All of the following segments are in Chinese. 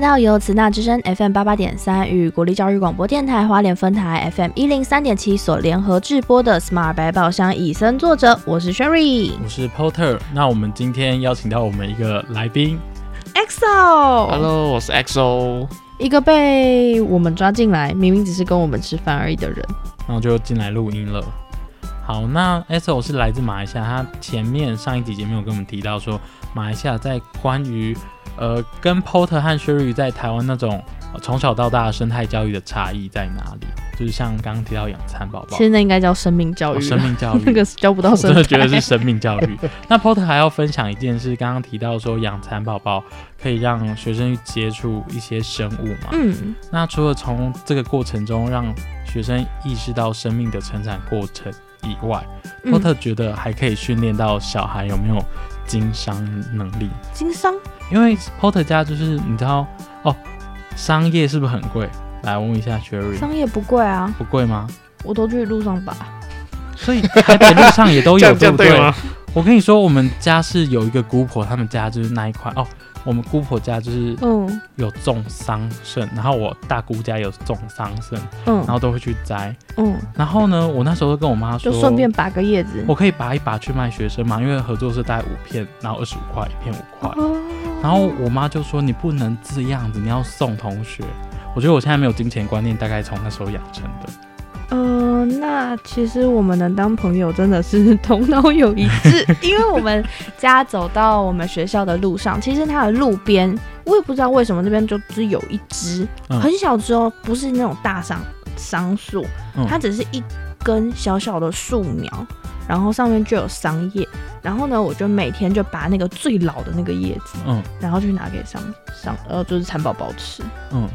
回到由慈纳之声 FM 八八点三与国立教育广播电台花莲分台 FM 一零三点七所联合制播的 Smart 百宝箱以身作者，我是 Sherry，我是 Porter。那我们今天邀请到我们一个来宾，EXO。Hello，我是 EXO。一个被我们抓进来，明明只是跟我们吃饭而已的人，然后就进来录音了。好，那 EXO 是来自马来西亚，他前面上一集节目有跟我们提到说，马来西亚在关于呃，跟 Porter 和 Sherry 在台湾那种从小到大的生态教育的差异在哪里？就是像刚刚提到养蚕宝宝，其实那应该叫生命教育。生命教育 那个教不到生，真的觉得是生命教育。那 Porter 还要分享一件事，刚刚提到说养蚕宝宝可以让学生去接触一些生物嘛？嗯。那除了从这个过程中让学生意识到生命的成长过程以外，Porter 觉得还可以训练到小孩有没有经商能力？经商？因为 Porter 家就是你知道哦，商业是不是很贵？来问一下 Cherry，商业不贵啊？不贵吗？我都去路上拔，所以台北路上也都有，对不对？我跟你说，我们家是有一个姑婆，他们家就是那一块哦。我们姑婆家就是嗯有种桑葚，然后我大姑家有种桑葚，嗯，然后都会去摘，嗯，然后呢，我那时候跟我妈说，就顺便拔个叶子，我可以拔一拔去卖学生嘛，因为合作社大概五片，然后二十五块一片五块，然后我妈就说你不能这样子，你要送同学。我觉得我现在没有金钱观念，大概从那时候养成的。嗯，那其实我们能当朋友，真的是头脑有一致。因为我们家走到我们学校的路上，其实它的路边，我也不知道为什么那边就只有一只很小只哦，不是那种大桑桑树，它只是一根小小的树苗，然后上面就有桑叶。然后呢，我就每天就拔那个最老的那个叶子，嗯，然后去拿给桑桑，呃，就是蚕宝宝吃，嗯。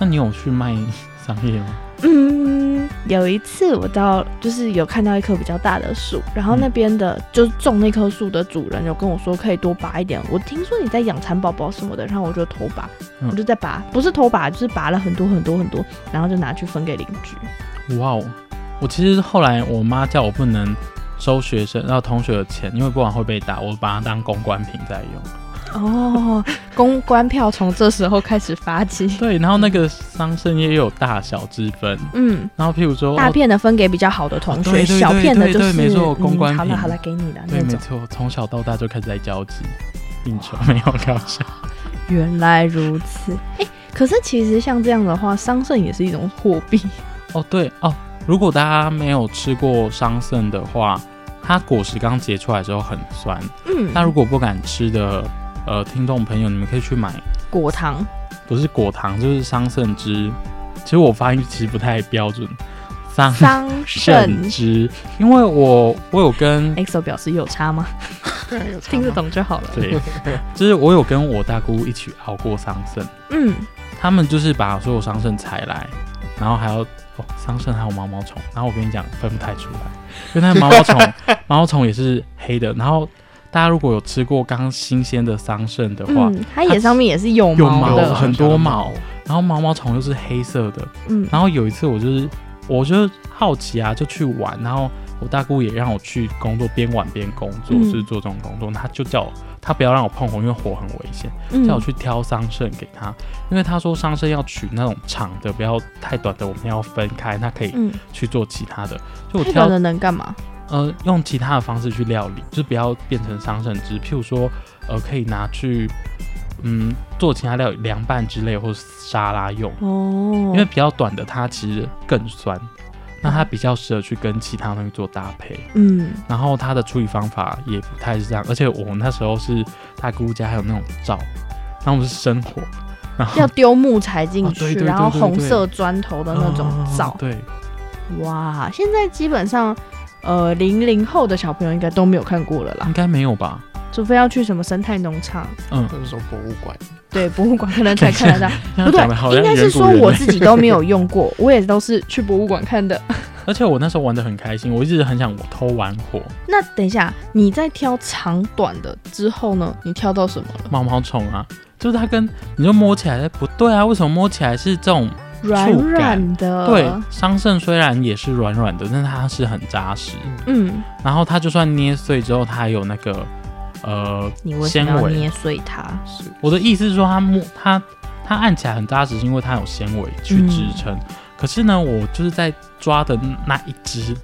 那你有去卖桑叶吗？嗯，有一次我到就是有看到一棵比较大的树，然后那边的就是种那棵树的主人有跟我说可以多拔一点。我听说你在养蚕宝宝什么的，然后我就偷拔，我就在拔，不是偷拔，就是拔了很多很多很多，然后就拿去分给邻居。哇哦！我其实后来我妈叫我不能收学生然后同学的钱，因为不然会被打，我把它当公关品在用。哦，公关票从这时候开始发起。对，然后那个桑葚也有大小之分。嗯，然后譬如说大片的分给比较好的同学，小片的就是没错，公关好了好了，给你的。对，没错，从小到大就开始在交集应酬，没有搞笑。原来如此，哎，可是其实像这样的话，桑葚也是一种货币。哦，对哦，如果大家没有吃过桑葚的话，它果实刚结出来的时候很酸。嗯，那如果不敢吃的。呃，听众朋友，你们可以去买果糖，不是果糖，就是桑葚汁。其实我发音其实不太标准，桑桑葚汁，因为我我有跟 EXO 表示 有差吗？听得懂就好了。对，就是我有跟我大姑一起熬过桑葚，嗯，他们就是把所有桑葚采来，然后还要哦，桑葚还有毛毛虫，然后我跟你讲分不太出来，因为那毛毛虫 毛毛虫也是黑的，然后。大家如果有吃过刚新鲜的桑葚的话，它也上面也是有毛的，很多毛，然后毛毛虫又是黑色的。嗯，然后有一次我就是，我就好奇啊，就去玩，然后我大姑也让我去工作，边玩边工作，就是做这种工作。他就叫他不要让我碰火，因为火很危险，叫我去挑桑葚给他，因为他说桑葚要取那种长的，不要太短的，我们要分开，他可以去做其他的。就我挑的能干嘛？呃，用其他的方式去料理，就是不要变成桑葚汁。譬如说，呃，可以拿去，嗯，做其他料理，凉拌之类，或是沙拉用。哦。因为比较短的，它其实更酸，那它比较适合去跟其他东西做搭配。嗯。然后它的处理方法也不太是这样，而且我那时候是大姑家还有那种灶，然后我们是生火，然后要丢木材进去，然后红色砖头的那种灶。对。哇，现在基本上。呃，零零后的小朋友应该都没有看过了啦，应该没有吧？除非要去什么生态农场，嗯，或者说博物馆，对，博物馆可能才看得到。不对，应该是说我自己都没有用过，我也都是去博物馆看的。而且我那时候玩的很开心，我一直很想偷玩火。那等一下，你在挑长短的之后呢？你挑到什么了？毛毛虫啊，就是它跟你就摸起来不对啊？为什么摸起来是这种？软软的，对，桑葚虽然也是软软的，但它是很扎实。嗯，然后它就算捏碎之后，它还有那个呃纤维。捏碎它？是我的意思是说，它摸它它按起来很扎实，是因为它有纤维去支撑。可是呢，我就是在抓的那一只，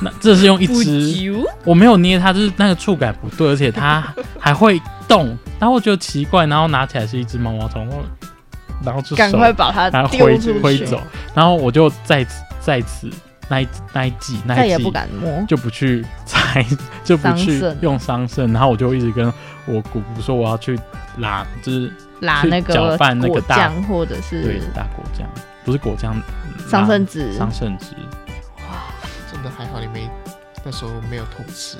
那这是用一只，我没有捏它，就是那个触感不对，而且它 还会动，然后我觉得奇怪，然后拿起来是一只毛毛虫，然后就赶快把它挥挥走，然后我就再次再次那一那一季那一季不敢摸，就不去 踩，就不去用桑葚，然后我就一直跟我姑姑说我要去拉，就是拉那个搅拌那个大或者是对大果酱。不是果酱，桑葚汁，桑葚汁。哇，真的还好你没那时候没有偷吃。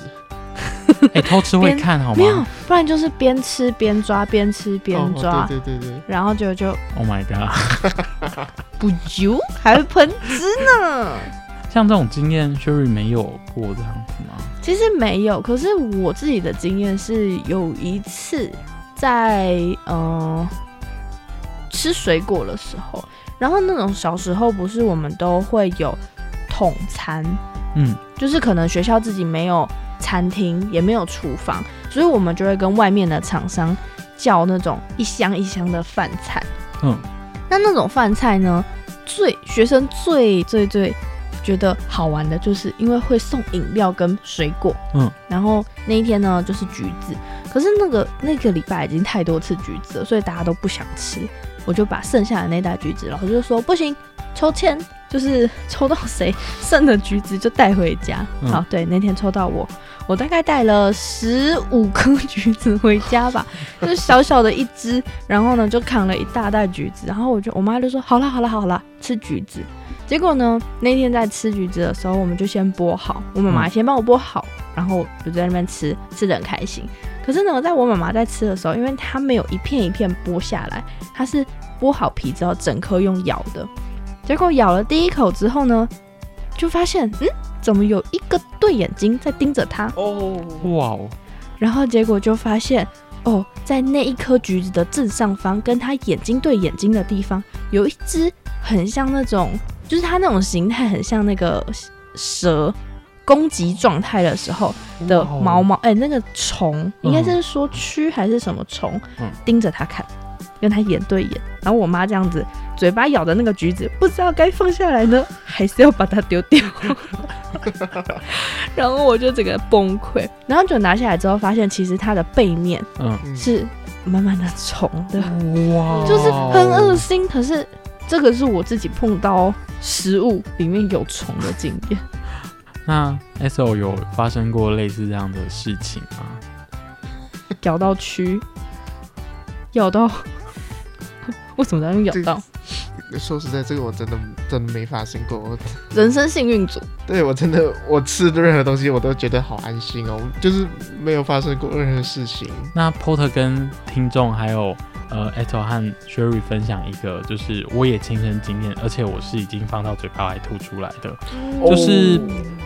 哎，偷吃会看好吗？没有，不然就是边吃边抓，边吃边抓。对对对。然后就就，Oh my god！不就还会喷汁呢？像这种经验，Sherry 没有过这样？其实没有，可是我自己的经验是有一次在嗯吃水果的时候。然后那种小时候不是我们都会有统餐，嗯，就是可能学校自己没有餐厅，也没有厨房，所以我们就会跟外面的厂商叫那种一箱一箱的饭菜，嗯，那那种饭菜呢，最学生最最最觉得好玩的就是因为会送饮料跟水果，嗯，然后那一天呢就是橘子，可是那个那个礼拜已经太多次橘子了，所以大家都不想吃。我就把剩下的那袋橘子，老师就说不行，抽签。就是抽到谁剩的橘子就带回家。好，对，那天抽到我，我大概带了十五颗橘子回家吧，就是小小的一只，然后呢就扛了一大袋橘子，然后我就我妈就说好了好了好了，吃橘子。结果呢那天在吃橘子的时候，我们就先剥好，我妈妈先帮我剥好，然后就在那边吃，吃的很开心。可是呢，在我妈妈在吃的时候，因为她没有一片一片剥下来，她是剥好皮之后整颗用咬的。结果咬了第一口之后呢，就发现，嗯，怎么有一个对眼睛在盯着他？哦，哇哦！然后结果就发现，哦，在那一颗橘子的正上方，跟他眼睛对眼睛的地方，有一只很像那种，就是它那种形态很像那个蛇。攻击状态的时候的毛毛，哎，那个虫应该是说蛆还是什么虫，盯着他看，跟他眼对眼。然后我妈这样子，嘴巴咬的那个橘子，不知道该放下来呢，还是要把它丢掉。然后我就整个崩溃。然后就拿下来之后，发现其实它的背面，嗯，是满满的虫的，哇，就是很恶心。可是这个是我自己碰到食物里面有虫的经验。那 S O 有发生过类似这样的事情吗？咬到蛆，咬到，为什么要用咬到？说实在，这个我真的真的没发生过。人生幸运组，对我真的，我吃的任何东西我都觉得好安心哦，就是没有发生过任何事情。那 Porter 跟听众还有。呃，Eto 和 Sherry 分享一个，就是我也亲身经验，而且我是已经放到嘴巴还吐出来的。就是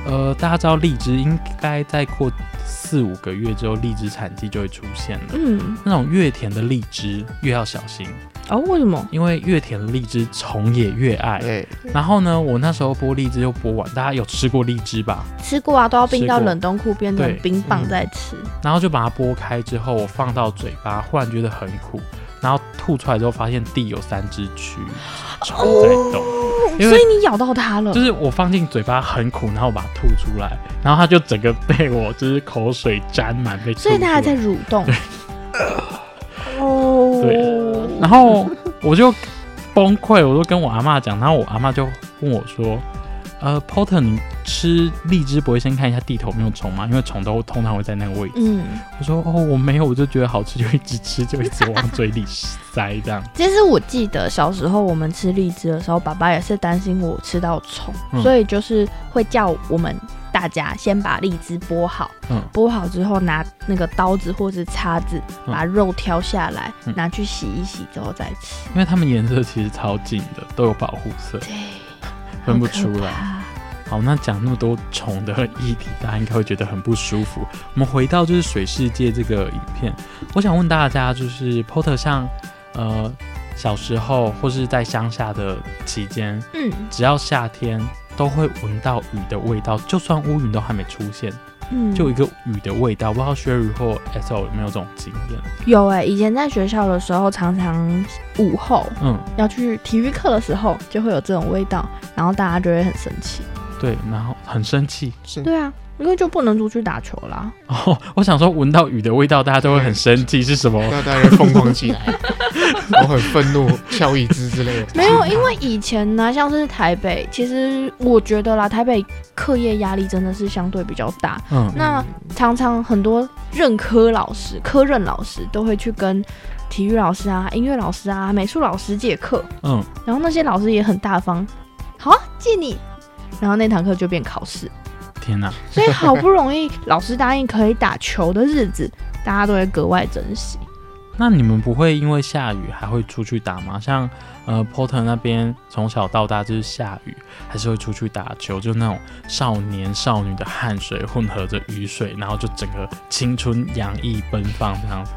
呃，大家知道荔枝应该再过四五个月之后，荔枝产季就会出现了。嗯，那种越甜的荔枝越要小心哦。为什么？因为越甜的荔枝虫也越爱。对。然后呢，我那时候剥荔枝又剥完，大家有吃过荔枝吧？吃过啊，都要冰到冷冻库变成冰棒再吃。然后就把它剥开之后，我放到嘴巴，忽然觉得很苦。然后吐出来之后，发现地有三只蛆虫在动，所以你咬到它了。就是我放进嘴巴很苦，然后把它吐出来，然后它就整个被我就是口水沾满，被所以它还在蠕动。哦，对，然后我就崩溃，我就跟我阿妈讲，然后我阿妈就问我说。呃，Potter，你吃荔枝不会先看一下地头没有虫吗？因为虫都通常会在那个位置。嗯，我说哦，我没有，我就觉得好吃，就一直吃，就一直往嘴里塞这样。其实我记得小时候我们吃荔枝的时候，爸爸也是担心我吃到虫，所以就是会叫我们大家先把荔枝剥好。嗯，剥好之后拿那个刀子或是叉子把肉挑下来，拿去洗一洗之后再吃。因为它们颜色其实超近的，都有保护色。对。分不出来。好，那讲那么多虫的议题，大家应该会觉得很不舒服。我们回到就是水世界这个影片，我想问大家，就是 Porter 像呃小时候或是在乡下的期间，嗯，只要夏天都会闻到雨的味道，就算乌云都还没出现，嗯，就一个雨的味道。不知道 Sherry 或 SO 有没有这种经验？有哎，以前在学校的时候，常常午后，嗯，要去体育课的时候，就会有这种味道，然后大家就会很生气。对，然后很生气。对啊。因为就不能出去打球啦。哦，我想说闻到雨的味道，大家都会很生气，是什么？大家疯狂起来，我很愤怒，翘椅子之类的。没有，因为以前呢，像是台北，其实我觉得啦，台北课业压力真的是相对比较大。嗯。那常常很多任科老师、科任老师都会去跟体育老师啊、音乐老师啊、美术老师借课。嗯。然后那些老师也很大方，好啊，借你。然后那堂课就变考试。天呐！所以好不容易老师答应可以打球的日子，大家都会格外珍惜。那你们不会因为下雨还会出去打吗？像呃，Porter 那边从小到大就是下雨，还是会出去打球，就那种少年少女的汗水混合着雨水，然后就整个青春洋溢奔放这样子。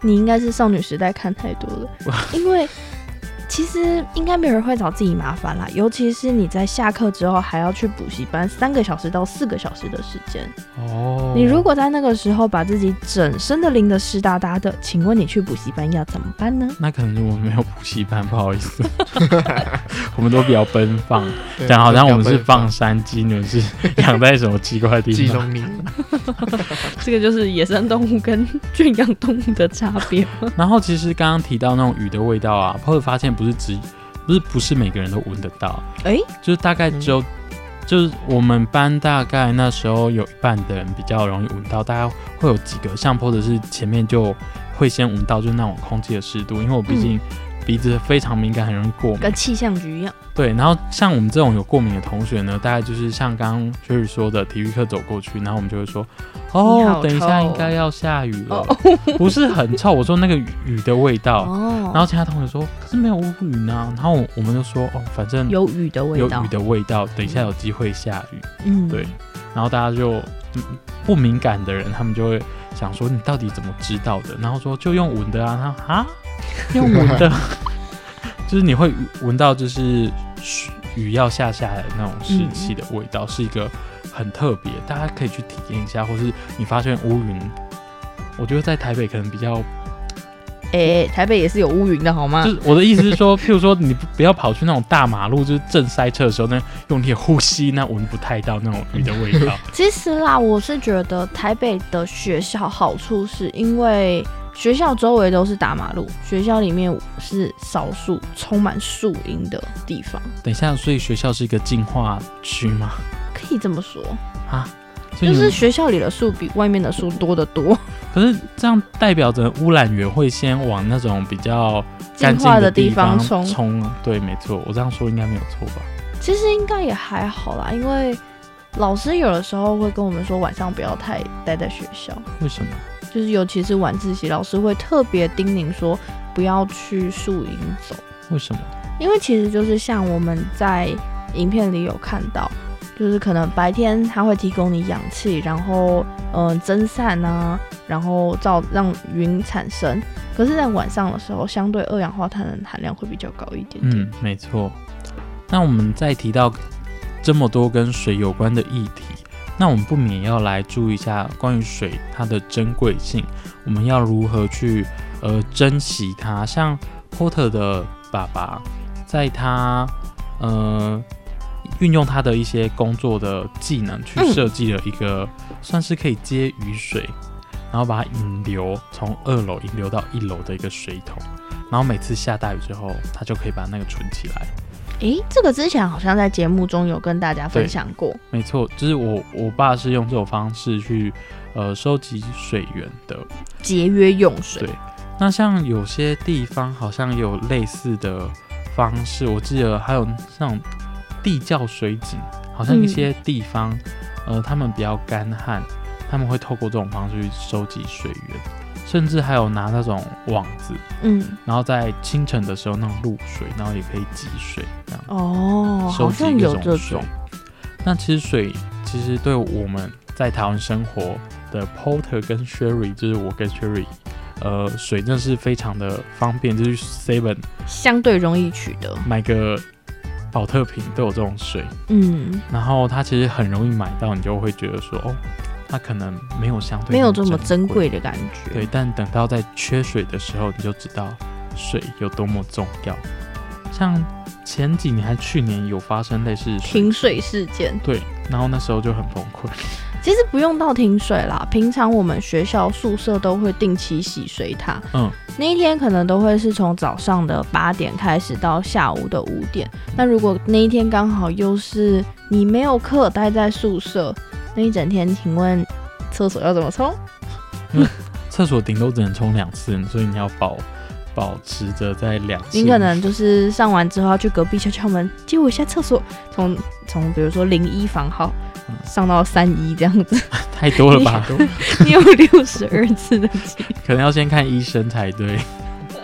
你应该是少女时代看太多了，因为。其实应该没有人会找自己麻烦啦，尤其是你在下课之后还要去补习班，三个小时到四个小时的时间。哦，你如果在那个时候把自己整身的淋得湿哒哒的，请问你去补习班要怎么办呢？那可能我们没有补习班，不好意思，我们都比较奔放，讲好像我们是放山鸡，你们是养在什么奇怪的地方？这个就是野生动物跟圈养动物的差别。然后其实刚刚提到那种雨的味道啊，或者发现不。不是只不是不是每个人都闻得到，哎，就是大概只有就是我们班大概那时候有一半的人比较容易闻到，大概会有几个像或者是前面就会先闻到，就是那种空气的湿度，因为我毕竟。鼻子非常敏感，很容易过敏，跟气象局一样。对，然后像我们这种有过敏的同学呢，大概就是像刚刚 Jerry 说的，体育课走过去，然后我们就会说：“哦，等一下应该要下雨了。” 不是很臭，我说那个雨的味道。哦。然后其他同学说：“可是没有乌云呢。”然后我们就说：“哦，反正有雨的味道，有雨的味道，等一下有机会下雨。”嗯，对。然后大家就不敏感的人，他们就会想说：“你到底怎么知道的？”然后说：“就用闻的啊。”他啊。用我的，就是你会闻到，就是雨要下下来的那种湿气的味道，是一个很特别，大家可以去体验一下，或是你发现乌云，我觉得在台北可能比较，哎，台北也是有乌云的好吗？就是我的意思是说，譬如说你不要跑去那种大马路，就是正塞车的时候，那用力呼吸，那闻不太到那种雨的味道。其实啦，我是觉得台北的学校好处是因为。学校周围都是大马路，学校里面是少数充满树荫的地方。等一下，所以学校是一个净化区吗？可以这么说啊，就是学校里的树比外面的树多得多。可是这样代表着污染源会先往那种比较净化的地方冲。冲，对，没错，我这样说应该没有错吧？其实应该也还好啦，因为老师有的时候会跟我们说晚上不要太待在学校。为什么？就是尤其是晚自习，老师会特别叮咛说不要去树荫走。为什么？因为其实就是像我们在影片里有看到，就是可能白天它会提供你氧气，然后嗯蒸散啊，然后造让云产生。可是，在晚上的时候，相对二氧化碳的含量会比较高一点点。嗯，没错。那我们再提到这么多跟水有关的议题。那我们不免要来注意一下关于水它的珍贵性，我们要如何去呃珍惜它？像 Porter 的爸爸，在他呃运用他的一些工作的技能去设计了一个算是可以接雨水，然后把它引流从二楼引流到一楼的一个水桶，然后每次下大雨之后，他就可以把那个存起来。诶，这个之前好像在节目中有跟大家分享过。没错，就是我我爸是用这种方式去呃收集水源的，节约用水。对，那像有些地方好像有类似的方式，我记得还有那种地窖水井，好像一些地方呃他们比较干旱，他们会透过这种方式去收集水源。甚至还有拿那种网子，嗯，然后在清晨的时候那种露水，然后也可以积水，这样。哦，好像有这种。那其实水其实对我们在台湾生活的 Porter 跟 Sherry，就是我跟 Sherry，呃，水真的是非常的方便，就是 Seven 相对容易取得，买个保特瓶都有这种水，嗯，然后它其实很容易买到，你就会觉得说哦。它可能没有相对没有这么珍贵的感觉。对，但等到在缺水的时候，你就知道水有多么重要。像前几年还去年有发生类似 停水事件，对，然后那时候就很崩溃。其实不用到停水啦，平常我们学校宿舍都会定期洗水塔。嗯，那一天可能都会是从早上的八点开始到下午的五点。那如果那一天刚好又是你没有课待在宿舍，那一整天，请问厕所要怎么冲？厕所顶多只能冲两次，所以你要保保持着在两。你可能就是上完之后要去隔壁敲敲门，借我一下厕所。从从比如说零一房号。上到三一这样子，太多了吧？你有六十二次的机，可能要先看医生才对。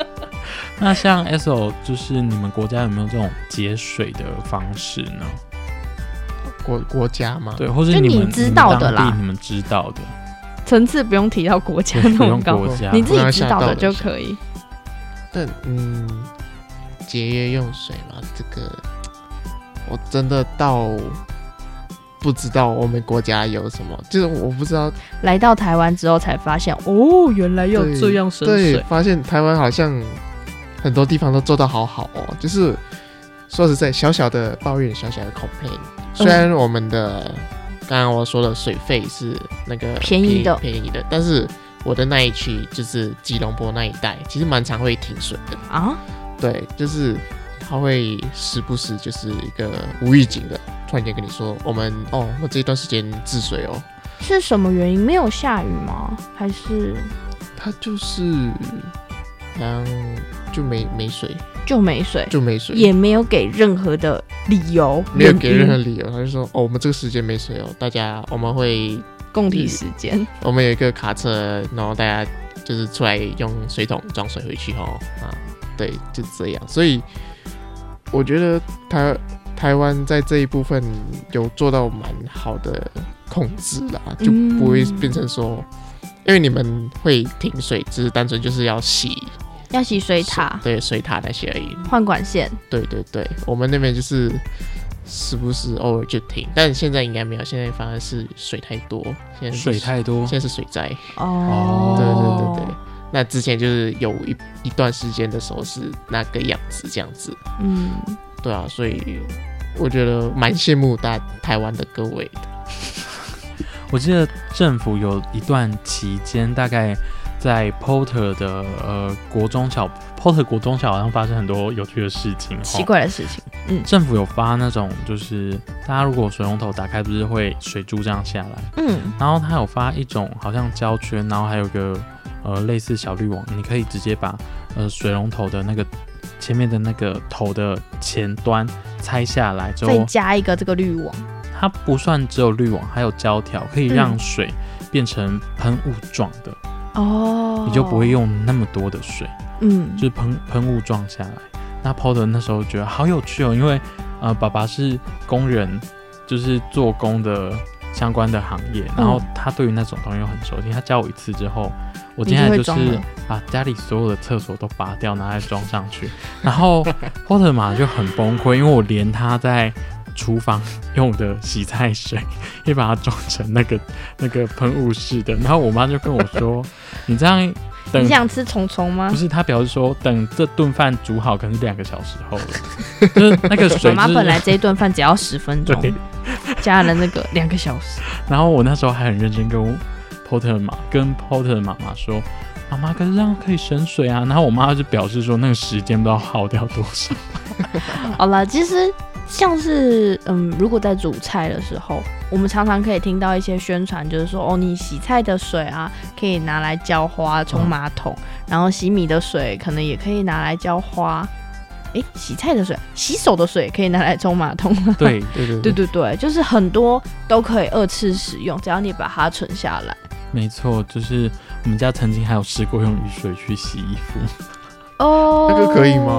那像 S O，就是你们国家有没有这种节水的方式呢？国国家吗？对，或者你们知道的啦，你们知道的层次不用提到国家那么高，你自己知道的就可以。但嗯，节约用水嘛，这个我真的到。不知道我们国家有什么，就是我不知道。来到台湾之后才发现，哦，原来要这样省水。对，发现台湾好像很多地方都做到好好哦。就是说实在，小小的抱怨，小小的 complain。虽然我们的刚刚我说的水费是那个便宜的，便宜的，但是我的那一区就是吉隆坡那一带，其实蛮常会停水的啊。对，就是它会时不时就是一个无预警的。突然间跟你说，我们哦，我这一段时间治水哦，是什么原因？没有下雨吗？还是它就是好像就没没水，就没水，就没水，也没有给任何的理由，没有给任何理由，他就说哦，我们这个时间没水哦，大家我们会共体时间，我们有一个卡车，然后大家就是出来用水桶装水回去哦，啊，对，就这样，所以我觉得台。台湾在这一部分有做到蛮好的控制啦，就不会变成说，因为你们会停水，只是单纯就是要洗，要洗水塔，对水塔那些而已，换管线。对对对，我们那边就是时不时偶尔就停，但现在应该没有，现在反而是水太多，现在水太多，现在是水灾。哦，对对对对，那之前就是有一一段时间的时候是那个样子，这样子。嗯，对啊，所以。我觉得蛮羡慕大台湾的各位的。我记得政府有一段期间，大概在 Porter 的呃国中小，Porter 国中小好像发生很多有趣的事情，奇怪的事情。嗯，政府有发那种，就是大家如果水龙头打开，不是会水珠这样下来？嗯，然后他有发一种好像胶圈，然后还有个呃类似小滤网，你可以直接把呃水龙头的那个。前面的那个头的前端拆下来之后，再加一个这个滤网。它不算只有滤网，还有胶条，可以让水变成喷雾状的。哦，你就不会用那么多的水。嗯，就是喷喷雾状下来。那 Porter 那时候觉得好有趣哦，因为呃，爸爸是工人，就是做工的相关的行业，然后他对于那种东西又很熟悉。他教我一次之后。我接下来就是把家里所有的厕所都拔掉，拿来装上去。然后 Porter 马就很崩溃，因为我连他在厨房 用的洗菜水 也把它装成那个那个喷雾式的。然后我妈就跟我说：“ 你这样等，你想吃虫虫吗？”不是，她表示说等这顿饭煮好，可能是两个小时后了。就是那个水，妈本来这一顿饭只要十分钟，加了那个两个小时。然后我那时候还很认真跟我。Porter 妈跟 Porter 的妈妈说：“妈妈，可是这样可以省水啊。”然后我妈就表示说：“那个时间不知道耗掉多少。”好了，其实像是嗯，如果在煮菜的时候，我们常常可以听到一些宣传，就是说哦，你洗菜的水啊，可以拿来浇花、冲马桶；然后洗米的水可能也可以拿来浇花。哎，洗菜的水、洗手的水可以拿来冲马桶。对对对对对对，就是很多都可以二次使用，只要你把它存下来。没错，就是我们家曾经还有试过用雨水去洗衣服，哦，那个可以吗？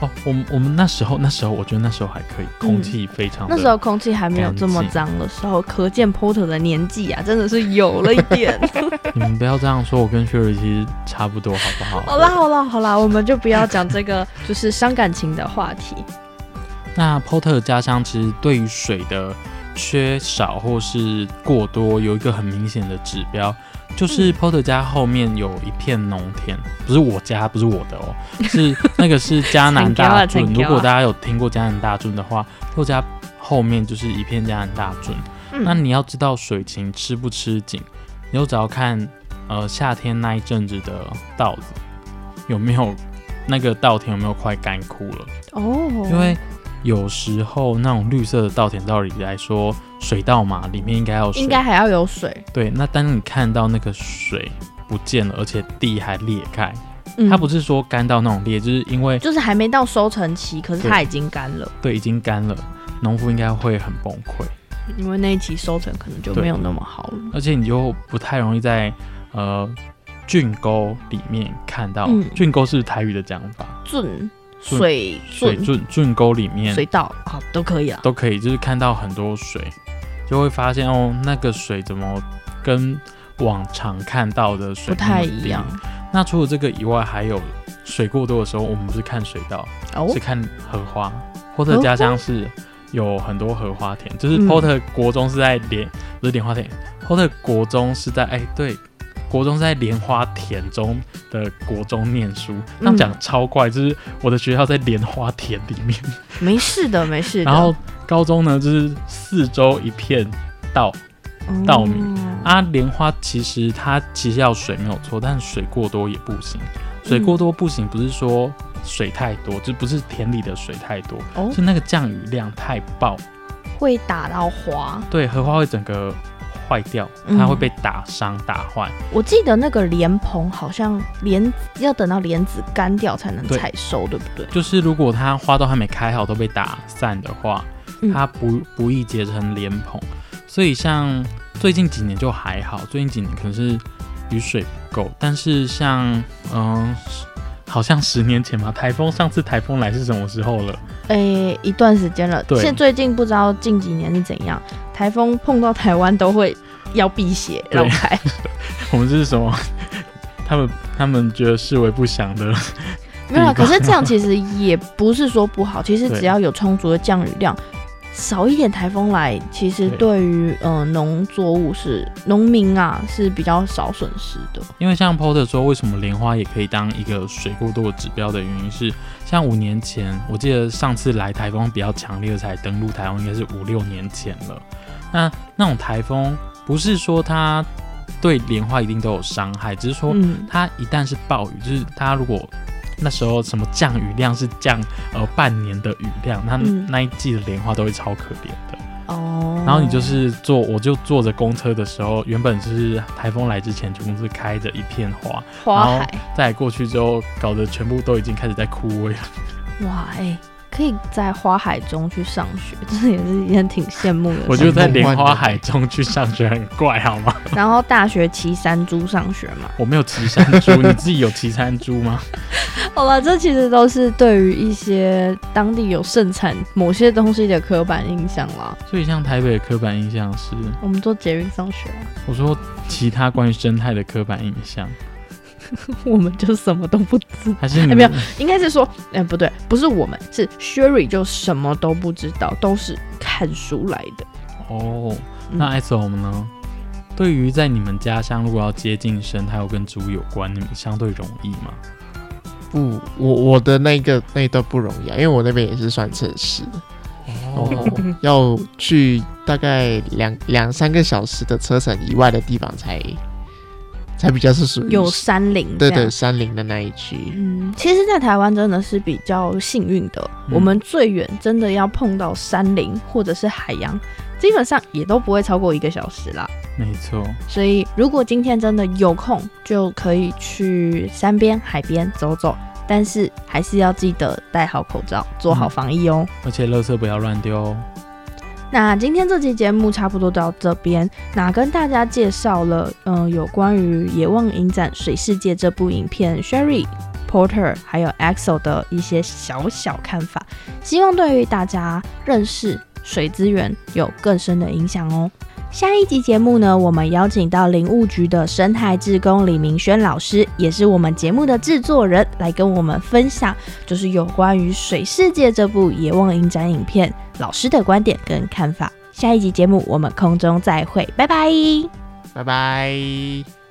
哦，我们我们那时候那时候我觉得那时候还可以，空气非常，那时候空气还没有这么脏的时候，可见 Porter 的年纪啊，真的是有了一点。你们不要这样说，我跟雪儿其实差不多，好不好？好啦好啦好啦，我们就不要讲这个就是伤感情的话题。那 Porter 家乡其实对于水的。缺少或是过多，有一个很明显的指标，就是 Porter 家后面有一片农田，不是我家，不是我的哦，是那个是加南大圳。如果大家有听过加南大圳的话，Porter 家后面就是一片加南大圳。那你要知道水情吃不吃紧，你就只要看呃夏天那一阵子的稻子有没有那个稻田有没有快干枯了哦，因为。有时候那种绿色的稻田，道理来说，水稻嘛，里面应该要水，应该还要有水。对，那当你看到那个水不见了，而且地还裂开，它不是说干到那种裂，就是因为就是还没到收成期，可是它已经干了。对，已经干了，农夫应该会很崩溃，因为那一期收成可能就没有那么好了。而且你就不太容易在呃菌沟里面看到，菌沟是台语的讲法，菌。水水圳。圳沟里面水稻啊都可以啊，都可以，就是看到很多水，就会发现哦，那个水怎么跟往常看到的水不太一样？那除了这个以外，还有水过多的时候，我们不是看水稻，是看荷花。波特家乡是有很多荷花田，就是波特国中是在莲，不是莲花田，波特国中是在哎对。国中在莲花田中的国中念书，他们讲超怪，就是我的学校在莲花田里面。没事的，没事的。然后高中呢，就是四周一片稻稻米啊。莲花其实它其实要水没有错，但是水过多也不行。水过多不行，不是说水太多，就不是田里的水太多，是那个降雨量太爆，会打到花。对，荷花会整个。坏掉，它会被打伤、打坏。我记得那个莲蓬好像莲要等到莲子干掉才能采收，对不对？就是如果它花都还没开好都被打散的话，它不不易结成莲蓬。所以像最近几年就还好，最近几年可能是雨水不够。但是像嗯，好像十年前嘛，台风上次台风来是什么时候了？诶，一段时间了。对现最近不知道近几年是怎样。台风碰到台湾都会要避邪绕开。我们这是什么？他们他们觉得视为不祥的。没有，可是这样其实也不是说不好。其实只要有充足的降雨量，少一点台风来，其实对于呃农作物是农民啊是比较少损失的。因为像 Porter 说，为什么莲花也可以当一个水过多的指标的原因是，像五年前，我记得上次来台风比较强烈的才登陆台湾，应该是五六年前了。那那种台风不是说它对莲花一定都有伤害，只是说它一旦是暴雨，就是它如果那时候什么降雨量是降呃半年的雨量，那那一季的莲花都会超可怜的哦。然后你就是坐，我就坐着公车的时候，原本是台风来之前，全部是开着一片花，花海，再过去之后，搞得全部都已经开始在枯萎了。哇哎。可以在花海中去上学，这也是一件挺羡慕的。我觉得在莲花海中去上学很怪，好吗？然后大学骑山猪上学嘛？我没有骑山猪，你自己有骑山猪吗？好吧，这其实都是对于一些当地有盛产某些东西的刻板印象啦。所以像台北的刻板印象是，我们做捷运上学。我说其他关于生态的刻板印象。我们就什么都不知，还是没有？应该是说，哎，不对，不是我们，是 Sherry 就什么都不知道，都是看书来的。哦，那 S O 呢？对于在你们家乡，如果要接近生态又跟植物有关，你们相对容易吗？不，我我的那个那段不容易啊，因为我那边也是算城市，哦，要去大概两两三个小时的车程以外的地方才。才比较是属于有山林，对对，山林的那一区。嗯，其实，在台湾真的是比较幸运的，我们最远真的要碰到山林或者是海洋，基本上也都不会超过一个小时啦。没错。所以，如果今天真的有空，就可以去山边、海边走走，但是还是要记得戴好口罩，做好防疫哦。而且，垃圾不要乱丢哦。那今天这期节目差不多到这边，那跟大家介绍了，嗯，有关于《野望影展水世界》这部影片，Sherry Porter 还有 Axel 的一些小小看法，希望对于大家认识水资源有更深的影响哦。下一集节目呢，我们邀请到林务局的生态志工李明轩老师，也是我们节目的制作人，来跟我们分享，就是有关于《水世界》这部野望影展影片老师的观点跟看法。下一集节目我们空中再会，拜拜，拜拜。